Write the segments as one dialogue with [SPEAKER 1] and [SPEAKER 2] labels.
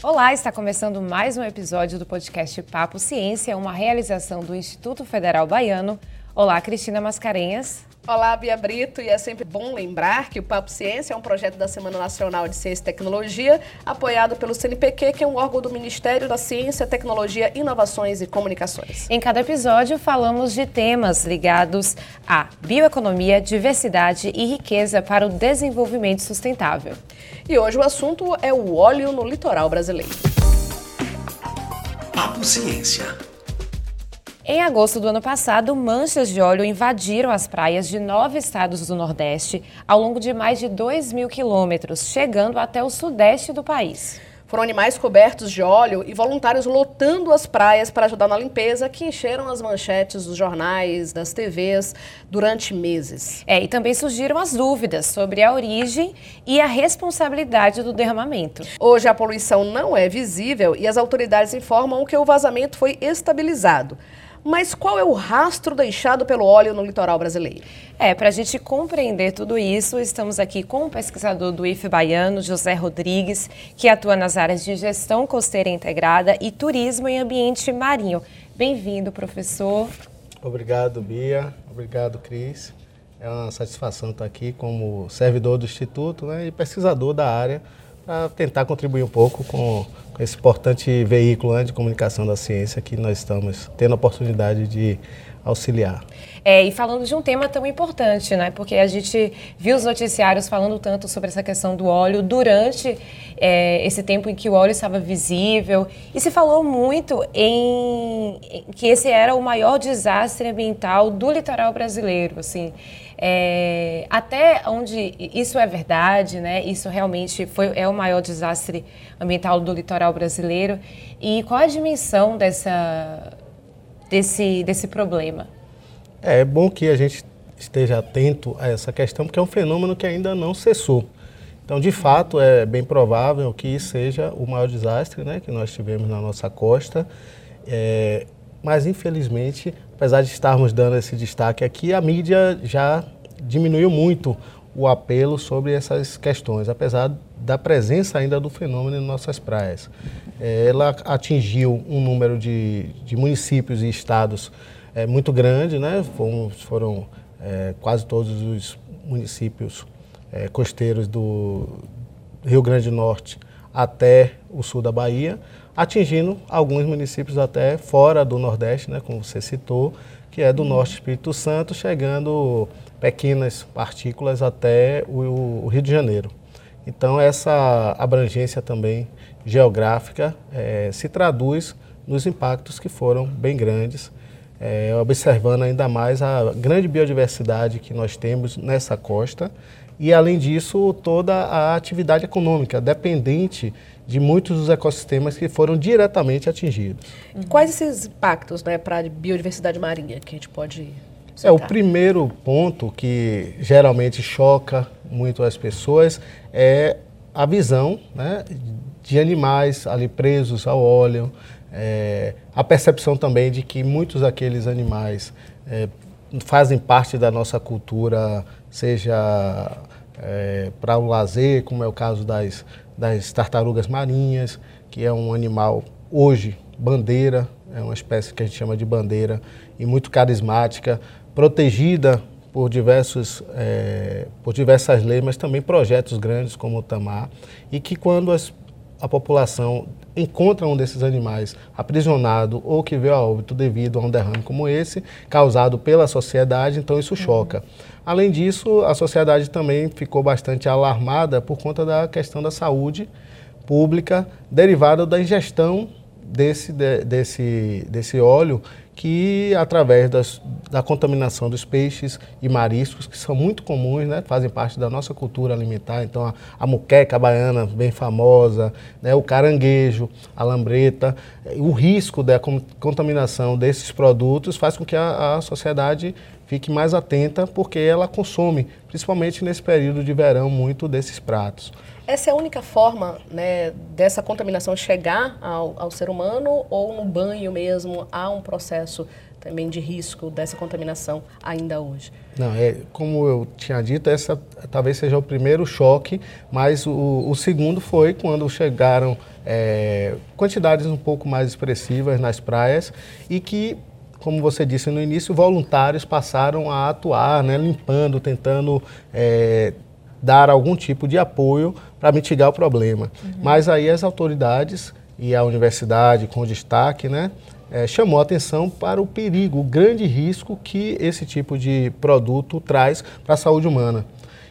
[SPEAKER 1] Olá, está começando mais um episódio do podcast Papo Ciência, uma realização do Instituto Federal Baiano. Olá, Cristina Mascarenhas.
[SPEAKER 2] Olá, Bia Brito, e é sempre bom lembrar que o Papo Ciência é um projeto da Semana Nacional de Ciência e Tecnologia, apoiado pelo CNPq, que é um órgão do Ministério da Ciência, Tecnologia, Inovações e Comunicações.
[SPEAKER 1] Em cada episódio, falamos de temas ligados à bioeconomia, diversidade e riqueza para o desenvolvimento sustentável.
[SPEAKER 2] E hoje o assunto é o óleo no litoral brasileiro.
[SPEAKER 1] Papo Ciência. Em agosto do ano passado, manchas de óleo invadiram as praias de nove estados do Nordeste ao longo de mais de 2 mil quilômetros, chegando até o sudeste do país.
[SPEAKER 2] Foram animais cobertos de óleo e voluntários lotando as praias para ajudar na limpeza, que encheram as manchetes dos jornais, das TVs durante meses.
[SPEAKER 1] É, e também surgiram as dúvidas sobre a origem e a responsabilidade do derramamento.
[SPEAKER 2] Hoje a poluição não é visível e as autoridades informam que o vazamento foi estabilizado. Mas qual é o rastro deixado pelo óleo no litoral brasileiro?
[SPEAKER 1] É, para a gente compreender tudo isso, estamos aqui com o pesquisador do IF Baiano, José Rodrigues, que atua nas áreas de gestão costeira integrada e turismo em ambiente marinho. Bem-vindo, professor.
[SPEAKER 3] Obrigado, Bia. Obrigado, Cris. É uma satisfação estar aqui como servidor do Instituto né, e pesquisador da área para tentar contribuir um pouco com esse importante veículo né, de comunicação da ciência que nós estamos tendo a oportunidade de auxiliar.
[SPEAKER 1] É, e falando de um tema tão importante, né? Porque a gente viu os noticiários falando tanto sobre essa questão do óleo durante é, esse tempo em que o óleo estava visível. E se falou muito em, que esse era o maior desastre ambiental do litoral brasileiro, assim. É, até onde isso é verdade, né? Isso realmente foi, é o maior desastre ambiental do litoral brasileiro. E qual a dimensão dessa, desse, desse problema?
[SPEAKER 3] É, é bom que a gente esteja atento a essa questão, porque é um fenômeno que ainda não cessou. Então, de fato, é bem provável que seja o maior desastre né, que nós tivemos na nossa costa. É, mas, infelizmente, apesar de estarmos dando esse destaque aqui, a mídia já diminuiu muito o apelo sobre essas questões, apesar da presença ainda do fenômeno em nossas praias. É, ela atingiu um número de, de municípios e estados é, muito grande, né? foram, foram é, quase todos os municípios é, costeiros do Rio Grande do Norte até o sul da Bahia, atingindo alguns municípios até fora do Nordeste, né, como você citou, que é do. Norte Espírito Santo, chegando pequenas partículas até o, Rio de Janeiro. Então, essa abrangência também geográfica é, se traduz nos impactos que foram bem grandes, é, observando ainda mais a grande biodiversidade que nós temos nessa costa e, além disso, toda a atividade econômica dependente de muitos dos ecossistemas que foram diretamente atingidos.
[SPEAKER 2] Quais esses impactos né, para a biodiversidade marinha que a gente pode
[SPEAKER 3] é, o primeiro ponto que geralmente choca muito as pessoas é a visão né, de animais ali presos ao óleo, é, a percepção também de que muitos daqueles animais é, fazem parte da nossa cultura, seja é, para o lazer, como é o caso das, das tartarugas marinhas, que é um animal hoje bandeira, é uma espécie que a gente chama de bandeira e muito carismática, protegida por, diversos, é, por diversas leis, mas também projetos grandes como o Tamar, e que quando as, a população encontra um desses animais aprisionado ou que veio a óbito devido a um derrame como esse, causado pela sociedade, então isso choca. Além disso, a sociedade também ficou bastante alarmada por conta da questão da saúde pública derivada da ingestão desse, de, desse, desse óleo que através das, da contaminação dos peixes e mariscos, que são muito comuns, né, fazem parte da nossa cultura alimentar, então a, a muqueca baiana bem famosa, né, o caranguejo, a lambreta, o risco da contaminação desses produtos faz com que a, a sociedade fique mais atenta porque ela consome, principalmente nesse período de verão, muito desses pratos.
[SPEAKER 2] Essa é a única forma né, dessa contaminação chegar ao, ao ser humano ou no banho mesmo há um processo também de risco dessa contaminação ainda hoje?
[SPEAKER 3] Não, é, como eu tinha dito, essa talvez seja o primeiro choque, mas o, o segundo foi quando chegaram é, quantidades um pouco mais expressivas nas praias e que como você disse no início, voluntários passaram a atuar, né, limpando, tentando é, dar algum tipo de apoio para mitigar o problema. Uhum. Mas aí as autoridades e a universidade, com destaque, né, é, chamou a atenção para o perigo, o grande risco que esse tipo de produto traz para a saúde humana.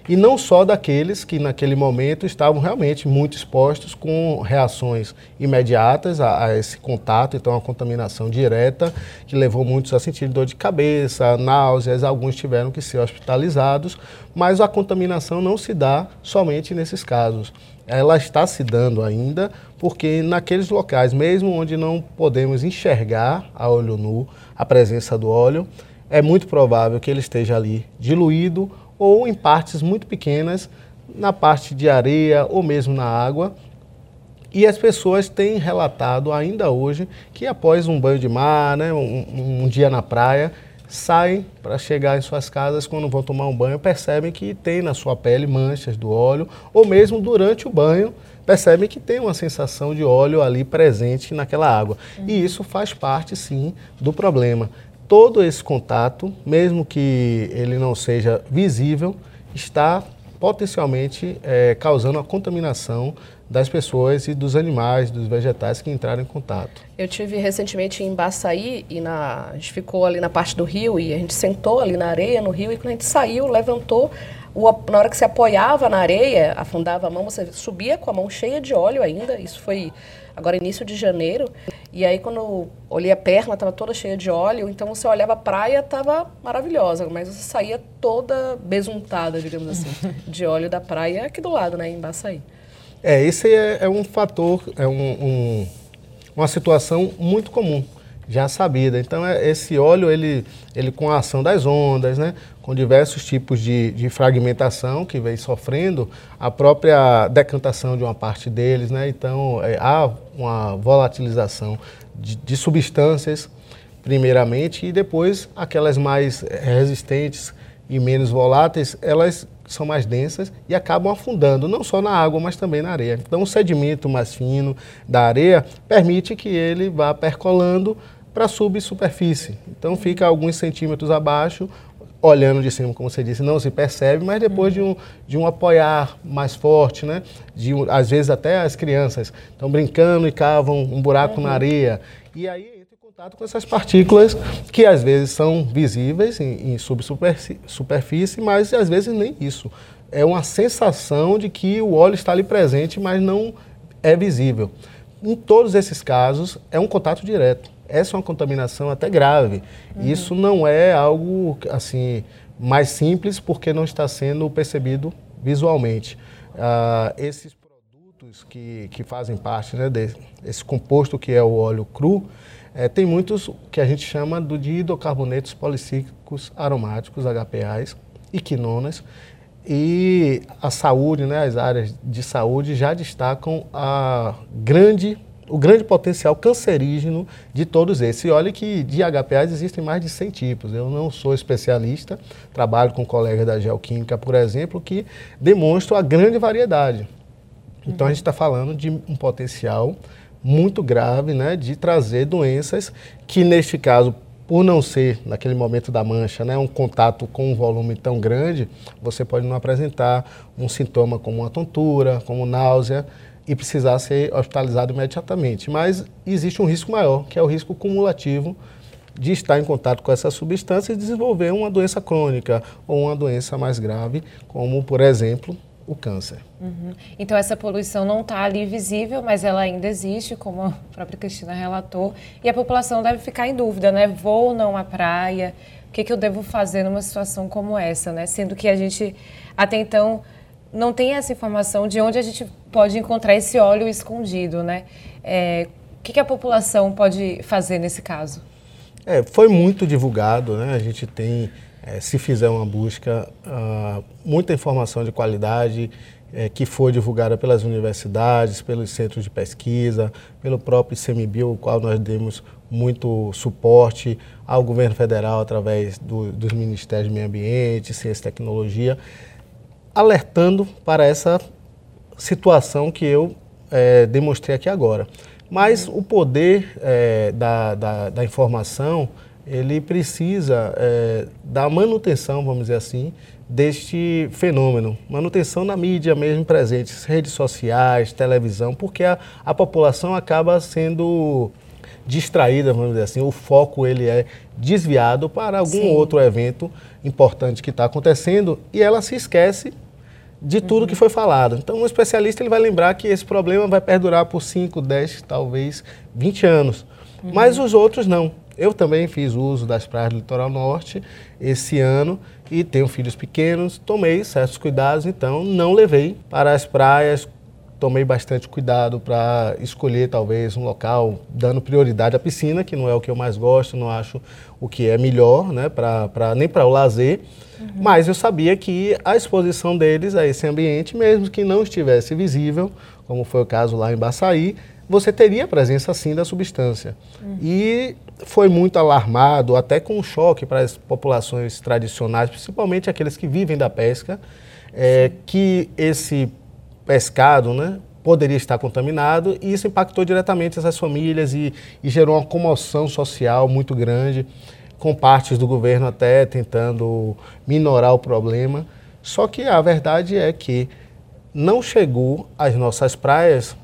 [SPEAKER 3] E não só daqueles que naquele momento estavam realmente muito expostos com reações imediatas a, a esse contato, então a contaminação direta, que levou muitos a sentir dor de cabeça, náuseas, alguns tiveram que ser hospitalizados, mas a contaminação não se dá somente nesses casos. Ela está se dando ainda, porque naqueles locais, mesmo onde não podemos enxergar a olho nu a presença do óleo, é muito provável que ele esteja ali diluído ou em partes muito pequenas, na parte de areia ou mesmo na água. E as pessoas têm relatado ainda hoje que após um banho de mar, né, um, um dia na praia, saem para chegar em suas casas, quando vão tomar um banho, percebem que tem na sua pele manchas do óleo, ou mesmo durante o banho, percebem que tem uma sensação de óleo ali presente naquela água. Uhum. E isso faz parte, sim, do problema. Todo esse contato, mesmo que ele não seja visível, está potencialmente é, causando a contaminação das pessoas e dos animais, dos vegetais que entraram em contato.
[SPEAKER 2] Eu tive recentemente em Baçaí e na, a gente ficou ali na parte do rio e a gente sentou ali na areia no rio e quando a gente saiu, levantou, o, na hora que se apoiava na areia, afundava a mão, você subia com a mão cheia de óleo ainda, isso foi agora início de janeiro, e aí quando olhei a perna, estava toda cheia de óleo, então você olhava a praia, estava maravilhosa, mas você saía toda besuntada, digamos assim, de óleo da praia aqui do lado, né, em Baçaí.
[SPEAKER 3] É, esse é, é um fator, é um, um, uma situação muito comum, já sabida. Então, é, esse óleo, ele, ele com a ação das ondas, né, com diversos tipos de, de fragmentação que vem sofrendo, a própria decantação de uma parte deles, né, então é, há uma volatilização de, de substâncias, primeiramente, e depois aquelas mais resistentes e menos voláteis, elas são mais densas e acabam afundando, não só na água, mas também na areia. Então, o sedimento mais fino da areia permite que ele vá percolando para a subsuperfície. Então, fica alguns centímetros abaixo, olhando de cima, como você disse, não se percebe, mas depois de um, de um apoiar mais forte, né? De, às vezes até as crianças estão brincando e cavam um buraco na areia. E aí contato com essas partículas que às vezes são visíveis em, em subsuperfície, mas às vezes nem isso. É uma sensação de que o óleo está ali presente, mas não é visível. Em todos esses casos, é um contato direto. Essa é uma contaminação até grave. Uhum. Isso não é algo assim mais simples porque não está sendo percebido visualmente. Uh, esses produtos que, que fazem parte né, desse composto que é o óleo cru, é, tem muitos que a gente chama do de hidrocarbonetos policíclicos aromáticos, HPAs, e quinonas, e a saúde, né, as áreas de saúde já destacam a grande, o grande potencial cancerígeno de todos esses. E olha que de HPAs existem mais de 100 tipos. Eu não sou especialista, trabalho com colegas da geoquímica, por exemplo, que demonstram a grande variedade. Então a gente está falando de um potencial muito grave né, de trazer doenças que, neste caso, por não ser, naquele momento da mancha, né, um contato com um volume tão grande, você pode não apresentar um sintoma como uma tontura, como náusea, e precisar ser hospitalizado imediatamente. Mas existe um risco maior, que é o risco cumulativo de estar em contato com essa substância e desenvolver uma doença crônica ou uma doença mais grave, como, por exemplo, o câncer.
[SPEAKER 1] Uhum. Então essa poluição não está ali visível, mas ela ainda existe, como a própria Cristina relatou, e a população deve ficar em dúvida, né? Vou ou não à praia? O que, que eu devo fazer numa situação como essa, né? Sendo que a gente até então não tem essa informação de onde a gente pode encontrar esse óleo escondido, né? É, o que, que a população pode fazer nesse caso?
[SPEAKER 3] É, foi muito divulgado, né? A gente tem é, se fizer uma busca, uh, muita informação de qualidade é, que foi divulgada pelas universidades, pelos centros de pesquisa, pelo próprio ICMBio, o qual nós demos muito suporte ao governo federal através do, dos ministérios de meio ambiente, ciência e tecnologia, alertando para essa situação que eu é, demonstrei aqui agora. Mas o poder é, da, da, da, informação, ele precisa é, da manutenção, vamos dizer assim, deste fenômeno. Manutenção na mídia mesmo presente, redes sociais, televisão, porque a, a população acaba sendo distraída, vamos dizer assim, o foco ele é desviado para algum Sim. outro evento importante que está acontecendo e ela se esquece de tudo uhum. que foi falado. Então, um especialista ele vai lembrar que esse problema vai perdurar por 5, 10, talvez 20 anos. Uhum. Mas os outros não. Eu também fiz uso das praias do litoral norte esse ano e tenho filhos pequenos, tomei certos cuidados, então não levei para as praias tomei bastante cuidado para escolher talvez um local dando prioridade à piscina, que não é o que eu mais gosto, não acho o que é melhor, né, pra, pra nem para o lazer. Uhum. Mas eu sabia que a exposição deles a esse ambiente, mesmo que não estivesse visível, como foi o caso lá em Baçaí, você teria a presença sim da substância. Uhum. E foi muito alarmado, até com um choque para as populações tradicionais, principalmente aqueles que vivem da pesca, é, que esse pescado, né, poderia estar contaminado e isso impactou diretamente essas famílias e, e, gerou uma comoção social muito grande, com partes do governo até tentando minorar o problema. Só que a verdade é que não chegou às nossas praias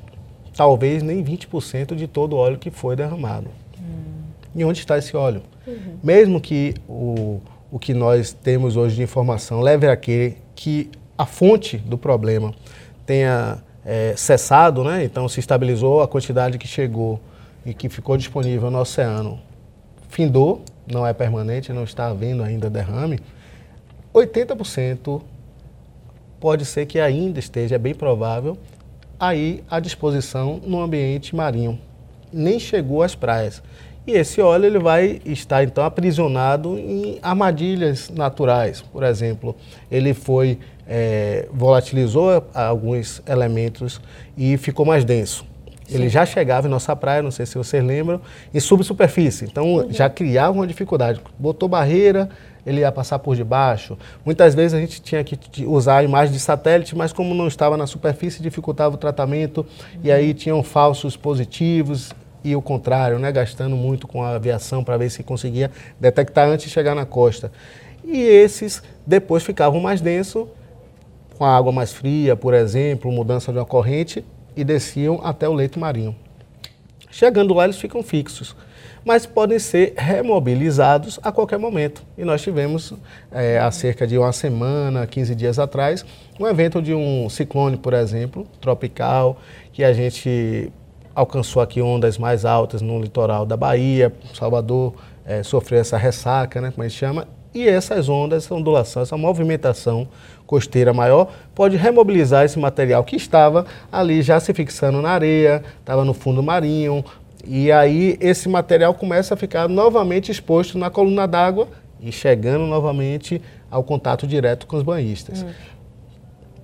[SPEAKER 3] talvez nem 20% de todo o óleo que foi derramado. Hum. E onde está esse óleo? Uhum. Mesmo que o, o que nós temos hoje de informação leve a que, que a fonte do problema tenha é, cessado, né? então se estabilizou a quantidade que chegou e que ficou disponível no oceano, findou, não é permanente, não está havendo ainda derrame, 80% pode ser que ainda esteja, é bem provável, aí à disposição no ambiente marinho. Nem chegou às praias. E esse óleo ele vai estar então aprisionado em armadilhas naturais. Por exemplo, ele foi é, volatilizou alguns elementos e ficou mais denso. Sim. Ele já chegava em nossa praia, não sei se vocês lembram, em subsuperfície. Então uhum. já criava uma dificuldade. Botou barreira, ele ia passar por debaixo. Muitas vezes a gente tinha que usar a imagem de satélite, mas como não estava na superfície, dificultava o tratamento. Uhum. E aí tinham falsos positivos, e o contrário, né, gastando muito com a aviação para ver se conseguia detectar antes de chegar na costa. E esses depois ficavam mais densos, com a água mais fria, por exemplo, mudança de uma corrente, e desciam até o leito marinho. Chegando lá, eles ficam fixos, mas podem ser remobilizados a qualquer momento. E nós tivemos, é, há cerca de uma semana, 15 dias atrás, um evento de um ciclone, por exemplo, tropical, que a gente alcançou aqui ondas mais altas no litoral da Bahia, Salvador é, sofreu essa ressaca, né, como a gente chama, e essas ondas, essa ondulação, essa movimentação costeira maior pode remobilizar esse material que estava ali já se fixando na areia, estava no fundo marinho, e aí esse material começa a ficar novamente exposto na coluna d'água e chegando novamente ao contato direto com os banhistas. Hum.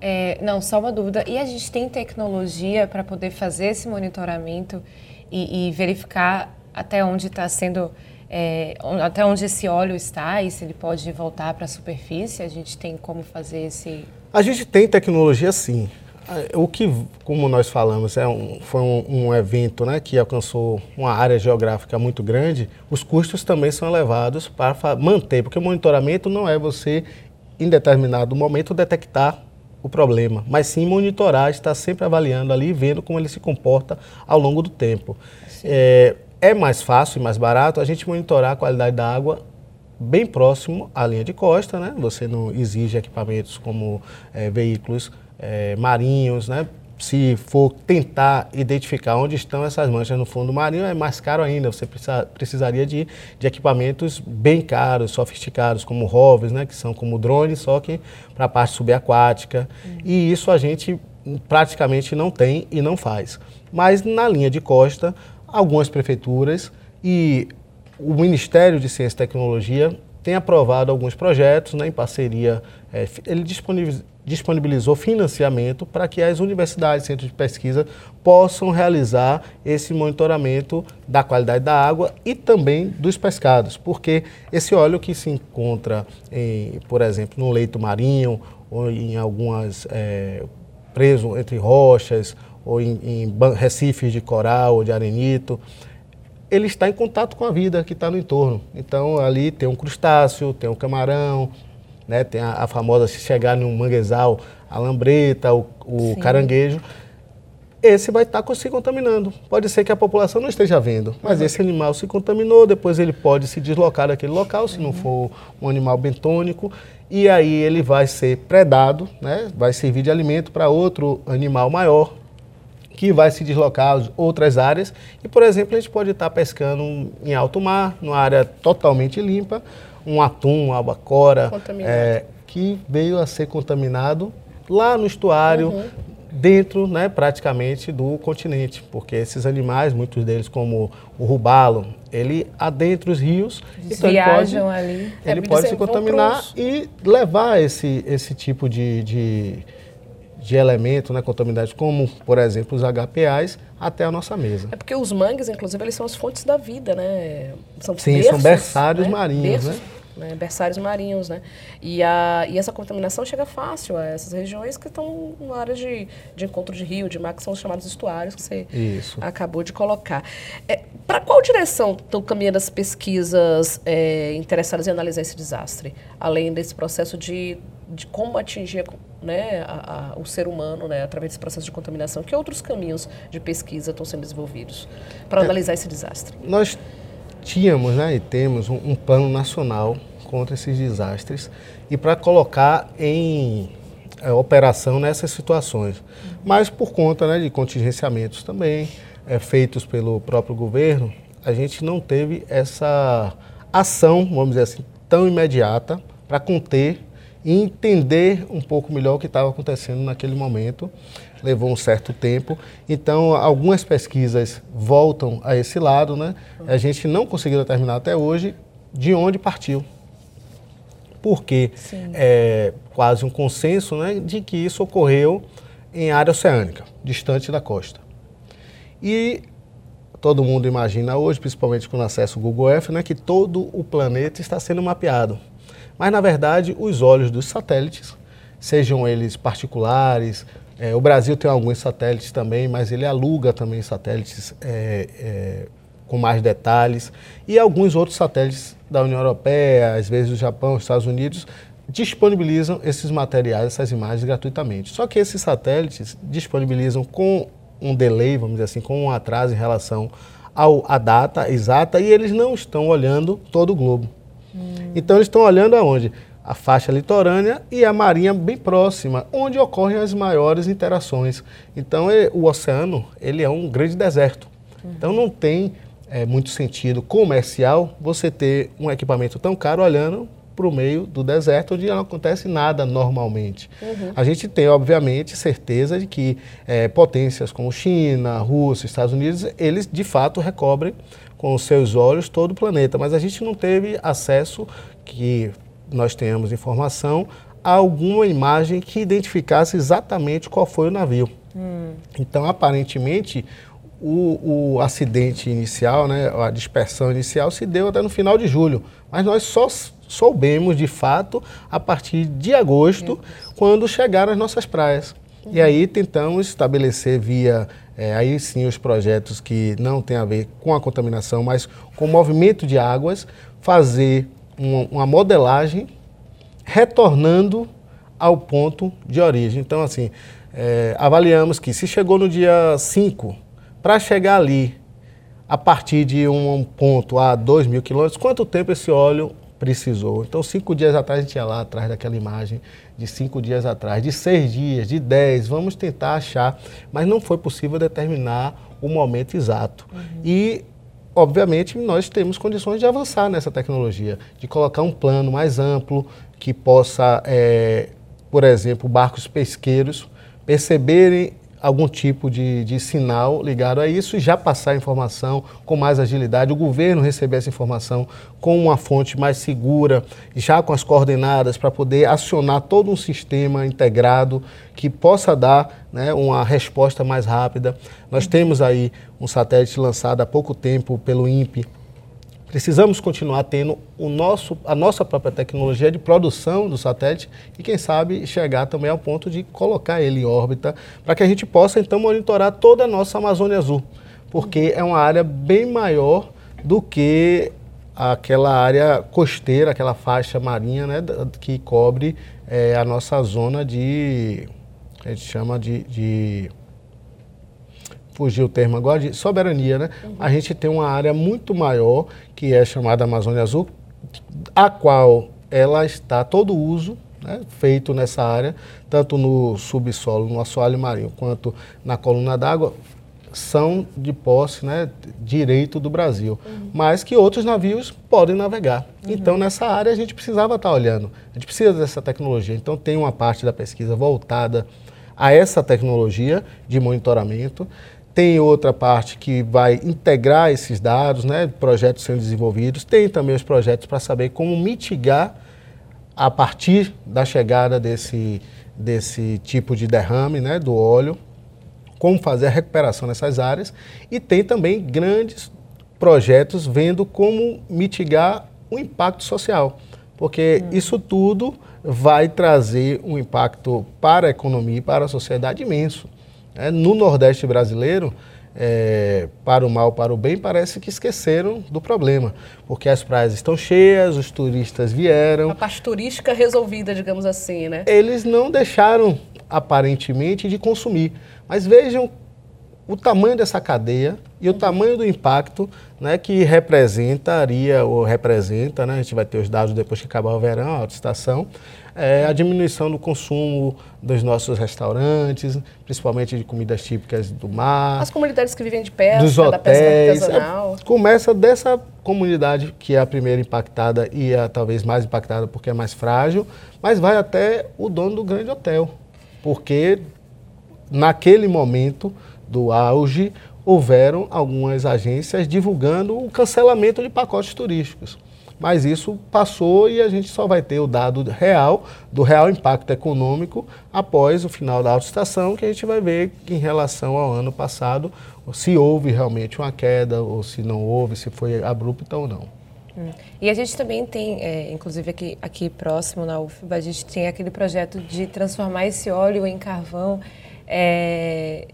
[SPEAKER 1] É, não, só uma dúvida. E a gente tem tecnologia para poder fazer esse monitoramento e, e verificar até onde está sendo, é, até onde esse óleo está e se ele pode voltar para a superfície? A gente tem como fazer esse.
[SPEAKER 3] A gente tem tecnologia sim. O que, como nós falamos, é um, foi um, um, evento né, que alcançou uma área geográfica muito grande, os custos também são elevados para manter, porque o monitoramento não é você, em determinado momento, detectar o problema, mas sim monitorar, estar sempre avaliando ali, vendo como ele se comporta ao longo do tempo. É, é, mais fácil e mais barato a gente monitorar a qualidade da água bem próximo à linha de costa, né? Você não exige equipamentos como é, veículos é, marinhos, né? se for tentar identificar onde estão essas manchas no fundo marinho, é mais caro ainda. Você precisa, precisaria de, de equipamentos bem caros, sofisticados, como rovers, né, que são como drones, só que para a parte subaquática. Uhum. E isso a gente praticamente não tem e não faz. Mas na linha de costa, algumas prefeituras e o Ministério de Ciência e Tecnologia tem aprovado alguns projetos né, em parceria. É, ele disponibilizou financiamento para que as universidades, centros de pesquisa, possam realizar esse monitoramento da qualidade da água e também dos pescados, porque esse óleo que se encontra, em, por exemplo, no leito marinho ou em algumas é, preso entre rochas ou em, em recifes de coral ou de arenito, ele está em contato com a vida que está no entorno. Então ali tem um crustáceo, tem um camarão, né, tem a, a famosa se chegar num manguezal, a lambreta, o, o caranguejo. Esse vai estar tá se contaminando. Pode ser que a população não esteja vendo, mas uhum. esse animal se contaminou, depois ele pode se deslocar daquele local, se uhum. não for um animal bentônico, e aí ele vai ser predado, né, vai servir de alimento para outro animal maior, que vai se deslocar a outras áreas. E, por exemplo, a gente pode estar pescando em alto mar, numa área totalmente limpa, um atum, uma albacora, é, que veio a ser contaminado lá no estuário, uhum. dentro, né, praticamente, do continente. Porque esses animais, muitos deles, como o rubalo, ele adentra os rios,
[SPEAKER 1] Eles então ele pode, ali.
[SPEAKER 3] Ele é, pode se contaminar e levar esse, esse tipo de, de de elementos, né, contaminantes, como, por exemplo, os HPAs, até a nossa mesa.
[SPEAKER 2] É porque os mangues, inclusive, eles são as fontes da vida, né?
[SPEAKER 3] São Sim, berços, são berçários né? marinhos, berços,
[SPEAKER 2] né? né? Berçários marinhos, né? E, a, e essa contaminação chega fácil a essas regiões que estão na área de, de encontro de rio, de mar, que são os chamados estuários que você Isso. acabou de colocar. É, Para qual direção estão caminhando as pesquisas é, interessadas em analisar esse desastre? Além desse processo de, de como atingir né, a, a, o ser humano né, através desse processo de contaminação? Que outros caminhos de pesquisa estão sendo desenvolvidos para é, analisar esse desastre?
[SPEAKER 3] Nós tínhamos né, e temos um, um plano nacional contra esses desastres e para colocar em é, operação nessas situações. Mas por conta né, de contingenciamentos também é, feitos pelo próprio governo, a gente não teve essa ação, vamos dizer assim, tão imediata para conter e entender um pouco melhor o que estava acontecendo naquele momento. Levou um certo tempo. Então, algumas pesquisas voltam a esse lado, né? A gente não conseguiu determinar até hoje de onde partiu. Porque Sim. é quase um consenso né, de que isso ocorreu em área oceânica, distante da costa. E todo mundo imagina hoje, principalmente com o acesso ao Google Earth, né, que todo o planeta está sendo mapeado. Mas, na verdade, os olhos dos satélites, sejam eles particulares, é, o Brasil tem alguns satélites também, mas ele aluga também satélites é, é, com mais detalhes, e alguns outros satélites da União Europeia, às vezes o Japão, os Estados Unidos, disponibilizam esses materiais, essas imagens gratuitamente. Só que esses satélites disponibilizam com um delay, vamos dizer assim, com um atraso em relação à data exata, e eles não estão olhando todo o globo. Hum. Então eles estão olhando aonde? A faixa litorânea e a marinha bem próxima, onde ocorrem as maiores interações. Então o oceano ele é um grande deserto. Uhum. Então não tem é, muito sentido comercial você ter um equipamento tão caro olhando para o meio do deserto, onde não acontece nada normalmente. Uhum. A gente tem, obviamente, certeza de que é, potências como China, Rússia, Estados Unidos, eles de fato recobrem com os seus olhos todo o planeta, mas a gente não teve acesso que nós tenhamos informação a alguma imagem que identificasse exatamente qual foi o navio. Hum. Então, aparentemente, o, o, acidente inicial, né, a dispersão inicial, se deu até no final de julho, mas nós só soubemos de fato a partir de agosto, quando chegaram as nossas praias. Uhum. E aí tentamos estabelecer via é, aí sim os projetos que não têm a ver com a contaminação, mas com o movimento de águas, fazer uma, uma modelagem retornando ao ponto de origem. Então, assim, é, avaliamos que se chegou no dia 5, para chegar ali, a partir de um ponto a 2 mil quilômetros, quanto tempo esse óleo precisou. Então, cinco dias atrás, a gente ia lá atrás daquela imagem, de cinco dias atrás, de seis dias, de dez, vamos tentar achar, mas não foi possível determinar o momento exato. Uhum. E, obviamente, nós temos condições de avançar nessa tecnologia, de colocar um plano mais amplo, que possa, é, por exemplo, barcos pesqueiros perceberem algum tipo de, de sinal ligado a isso e já passar a informação com mais agilidade, o governo receber essa informação com uma fonte mais segura, já com as coordenadas para poder acionar todo um sistema integrado que possa dar né, uma resposta mais rápida. Nós temos aí um satélite lançado há pouco tempo pelo INPE, Precisamos continuar tendo o nosso, a nossa própria tecnologia de produção do satélite e, quem sabe, chegar também ao ponto de colocar ele em órbita para que a gente possa, então, monitorar toda a nossa Amazônia Azul, porque é uma área bem maior do que aquela área costeira, aquela faixa marinha né, que cobre é, a nossa zona de, a gente chama de, de fugiu o termo agora, de soberania, né? Uhum. A gente tem uma área muito maior, que é chamada Amazônia Azul, a qual ela está todo uso né, feito nessa área, tanto no subsolo, no assoalho marinho, quanto na coluna d'água, são de posse, né, direito do Brasil, uhum. mas que outros navios podem navegar. Uhum. Então, nessa área, a gente precisava estar olhando, a gente precisa dessa tecnologia. Então, tem uma parte da pesquisa voltada a essa tecnologia de monitoramento. Tem outra parte que vai integrar esses dados, né, projetos sendo desenvolvidos. Tem também os projetos para saber como mitigar a partir da chegada desse, desse tipo de derrame né, do óleo, como fazer a recuperação nessas áreas. E tem também grandes projetos vendo como mitigar o impacto social, porque hum. isso tudo vai trazer um impacto para a economia e para a sociedade imenso. É, no Nordeste brasileiro, é, para o mal, para o bem, parece que esqueceram do problema, porque as praias estão cheias, os turistas vieram.
[SPEAKER 2] A parte turística resolvida, digamos assim, né?
[SPEAKER 3] Eles não deixaram, aparentemente, de consumir. Mas vejam o tamanho dessa cadeia e o tamanho do impacto né, que representaria ou representa, né, a gente vai ter os dados depois que acabar o verão, a alta estação, é, a diminuição do consumo dos nossos restaurantes, principalmente de comidas típicas do mar.
[SPEAKER 2] As comunidades que vivem de pesca,
[SPEAKER 3] dos hotéis,
[SPEAKER 2] da pesca artesanal.
[SPEAKER 3] É, começa dessa comunidade que é a primeira impactada e a talvez mais impactada porque é mais frágil, mas vai até o dono do grande hotel, porque naquele momento do auge, houveram algumas agências divulgando o cancelamento de pacotes turísticos. Mas isso passou e a gente só vai ter o dado real, do real impacto econômico, após o final da autoestação, que a gente vai ver que, em relação ao ano passado, se houve realmente uma queda, ou se não houve, se foi abrupta ou não.
[SPEAKER 1] Hum. E a gente também tem, é, inclusive aqui, aqui próximo na UFBA, a gente tem aquele projeto de transformar esse óleo em carvão. É,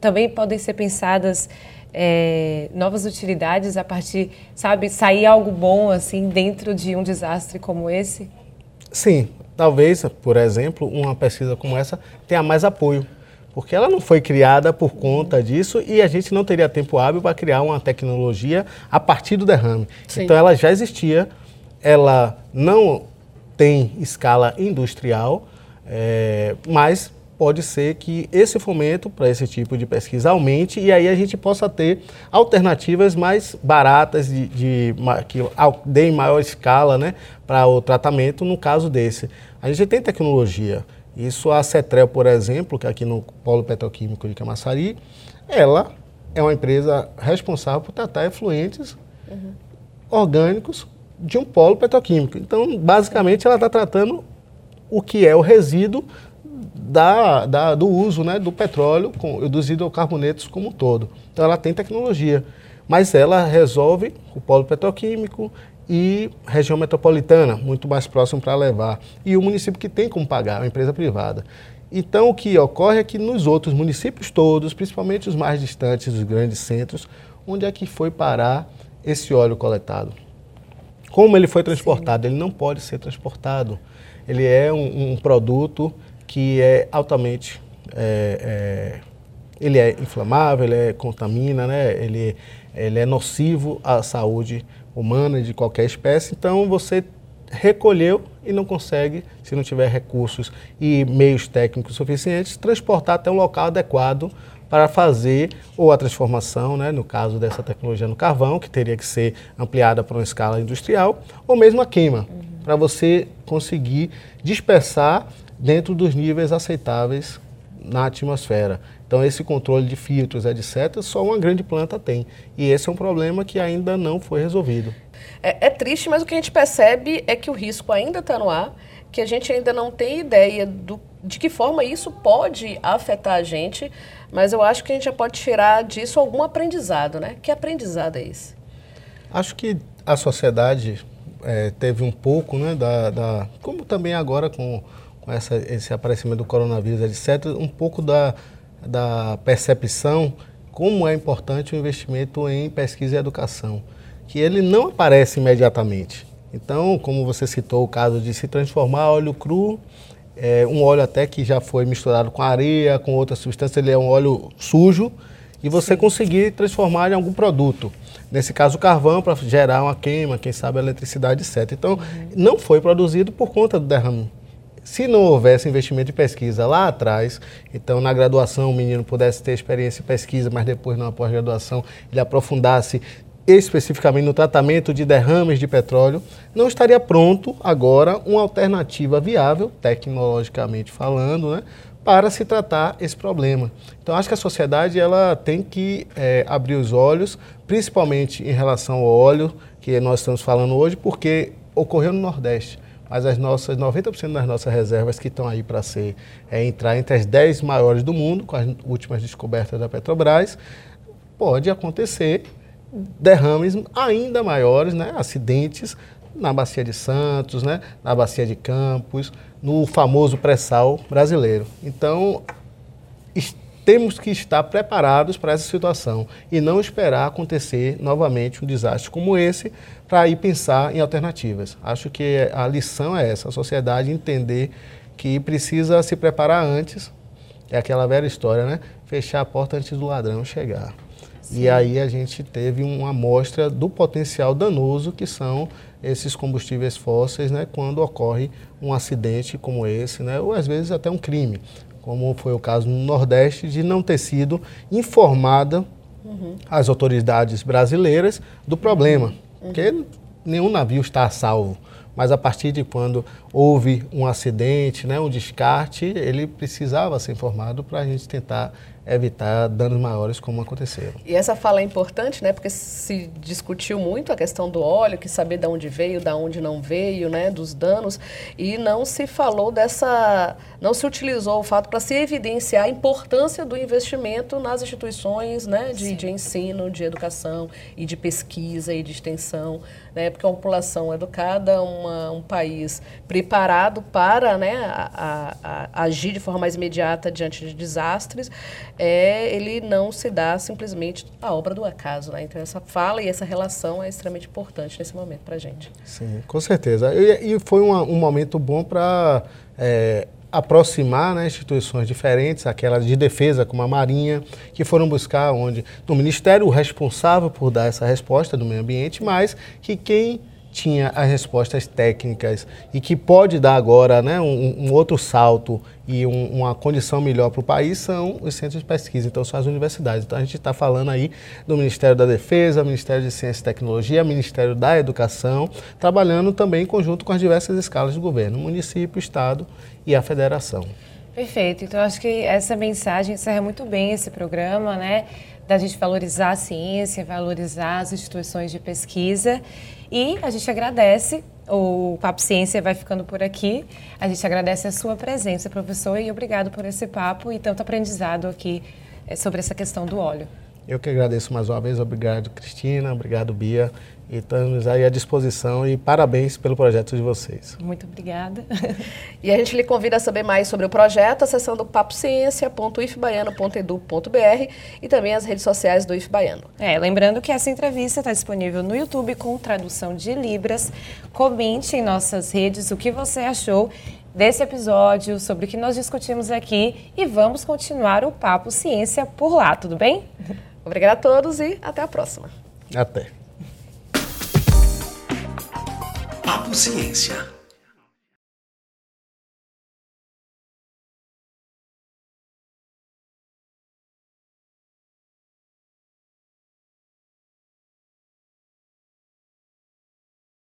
[SPEAKER 1] também podem ser pensadas é, novas utilidades a partir, sabe, sair algo bom assim dentro de um desastre como esse?
[SPEAKER 3] Sim, talvez, por exemplo, uma pesquisa como essa tenha mais apoio, porque ela não foi criada por conta disso e a gente não teria tempo hábil para criar uma tecnologia a partir do derrame. Sim. Então ela já existia, ela não tem escala industrial, é, mas pode ser que esse fomento para esse tipo de pesquisa aumente e aí a gente possa ter alternativas mais baratas, de, de que deem maior escala né, para o tratamento no caso desse. A gente tem tecnologia. Isso a Cetrel, por exemplo, que é aqui no Polo Petroquímico de Camaçari, ela é uma empresa responsável por tratar efluentes uhum. orgânicos de um polo petroquímico. Então, basicamente, ela está tratando o que é o resíduo da, da, do uso né, do petróleo, com, dos hidrocarbonetos como um todo. Então ela tem tecnologia, mas ela resolve o polo petroquímico e região metropolitana, muito mais próximo para levar. E o município que tem como pagar, a empresa privada. Então o que ocorre é que nos outros municípios todos, principalmente os mais distantes dos grandes centros, onde é que foi parar esse óleo coletado? Como ele foi transportado? Sim. Ele não pode ser transportado. Ele é um, um produto que é altamente é, é, ele é inflamável, ele é, contamina, né? ele, ele é nocivo à saúde humana de qualquer espécie. Então você recolheu e não consegue, se não tiver recursos e meios técnicos suficientes, transportar até um local adequado para fazer ou a transformação, né, no caso dessa tecnologia no carvão, que teria que ser ampliada para uma escala industrial, ou mesmo a queima, uhum. para você conseguir dispersar dentro dos níveis aceitáveis na atmosfera. Então, esse controle de filtros, etc., só uma grande planta tem. E esse é um problema que ainda não foi resolvido.
[SPEAKER 2] É, é triste, mas o que a gente percebe é que o risco ainda está no ar, que a gente ainda não tem ideia do, de que forma isso pode afetar a gente, mas eu acho que a gente já pode tirar disso algum aprendizado, né? Que aprendizado é esse?
[SPEAKER 3] Acho que a sociedade é, teve um pouco, né, da, da, como também agora com, com essa, esse aparecimento do coronavírus, etc., um pouco da, da percepção como é importante o investimento em pesquisa e educação, que ele não aparece imediatamente. Então, como você citou o caso de se transformar óleo cru, é, um óleo até que já foi misturado com areia, com outra substância, ele é um óleo sujo, e você conseguir transformar em algum produto. Nesse caso, o carvão para gerar uma queima, quem sabe a eletricidade, etc. Então, uhum. não foi produzido por conta do derrame. Se não houvesse investimento em pesquisa lá atrás, então na graduação o menino pudesse ter experiência em pesquisa, mas depois na pós-graduação ele aprofundasse especificamente no tratamento de derrames de petróleo, não estaria pronto agora uma alternativa viável, tecnologicamente falando, né, para se tratar esse problema. Então, acho que a sociedade ela tem que é, abrir os olhos, principalmente em relação ao óleo, que nós estamos falando hoje, porque ocorreu no Nordeste. Mas as nossas 90% das nossas reservas que estão aí para ser é, entrar entre as 10 maiores do mundo, com as últimas descobertas da Petrobras, pode acontecer derrames ainda maiores, né, acidentes na Bacia de Santos, né, na Bacia de Campos, no famoso pré-sal brasileiro. Então, temos que estar preparados para essa situação e não esperar acontecer novamente um desastre como esse para ir pensar em alternativas. Acho que a lição é essa, a sociedade entender que precisa se preparar antes, é aquela velha história, né? Fechar a porta antes do ladrão chegar. Sim. E aí a gente teve uma amostra do potencial danoso que são esses combustíveis fósseis, né, quando ocorre um acidente como esse, né, ou às vezes até um crime, como foi o caso no Nordeste de não ter sido informada uhum. as autoridades brasileiras do problema. Porque nenhum navio está a salvo. Mas a partir de quando houve um acidente, né, um descarte, ele precisava ser informado para a gente tentar evitar danos maiores como aconteceram.
[SPEAKER 2] E essa fala é importante, né? Porque se discutiu muito a questão do óleo, que saber de onde veio, de onde não veio, né? Dos danos e não se falou dessa, não se utilizou o fato para se evidenciar a importância do investimento nas instituições, né? De, de ensino, de educação e de pesquisa e de extensão, né? Porque uma população educada, uma, um país preparado para, né? A, a, a agir de forma mais imediata diante de desastres é, ele não se dá simplesmente a obra do acaso. Né? Então, essa fala e essa relação é extremamente importante nesse momento para a gente.
[SPEAKER 3] Sim, com certeza. E, e foi uma, um momento bom para é, aproximar né, instituições diferentes, aquelas de defesa, como a Marinha, que foram buscar onde, no Ministério, o responsável por dar essa resposta do meio ambiente, mas que quem tinha as respostas técnicas e que pode dar agora né, um, um outro salto e um, uma condição melhor para o país são os centros de pesquisa, então são as universidades. Então a gente está falando aí do Ministério da Defesa, Ministério de Ciência e Tecnologia, Ministério da Educação, trabalhando também em conjunto com as diversas escalas de governo, município, Estado e a Federação.
[SPEAKER 1] Perfeito. Então acho que essa mensagem encerra muito bem esse programa, né? Da gente valorizar a ciência, valorizar as instituições de pesquisa e a gente agradece, o Papo Ciência vai ficando por aqui. A gente agradece a sua presença, professor, e obrigado por esse papo e tanto aprendizado aqui eh, sobre essa questão do óleo.
[SPEAKER 3] Eu que agradeço mais uma vez. Obrigado, Cristina. Obrigado, Bia. E estamos aí à disposição e parabéns pelo projeto de vocês.
[SPEAKER 1] Muito obrigada.
[SPEAKER 2] E a gente lhe convida a saber mais sobre o projeto acessando papociência.ifbaiano.edu.br e também as redes sociais do IFBaiano.
[SPEAKER 1] É, lembrando que essa entrevista está disponível no YouTube com tradução de Libras. Comente em nossas redes o que você achou desse episódio, sobre o que nós discutimos aqui e vamos continuar o Papo Ciência por lá, tudo bem?
[SPEAKER 2] Obrigada a todos e até a próxima.
[SPEAKER 3] Até.
[SPEAKER 4] Papo Ciência.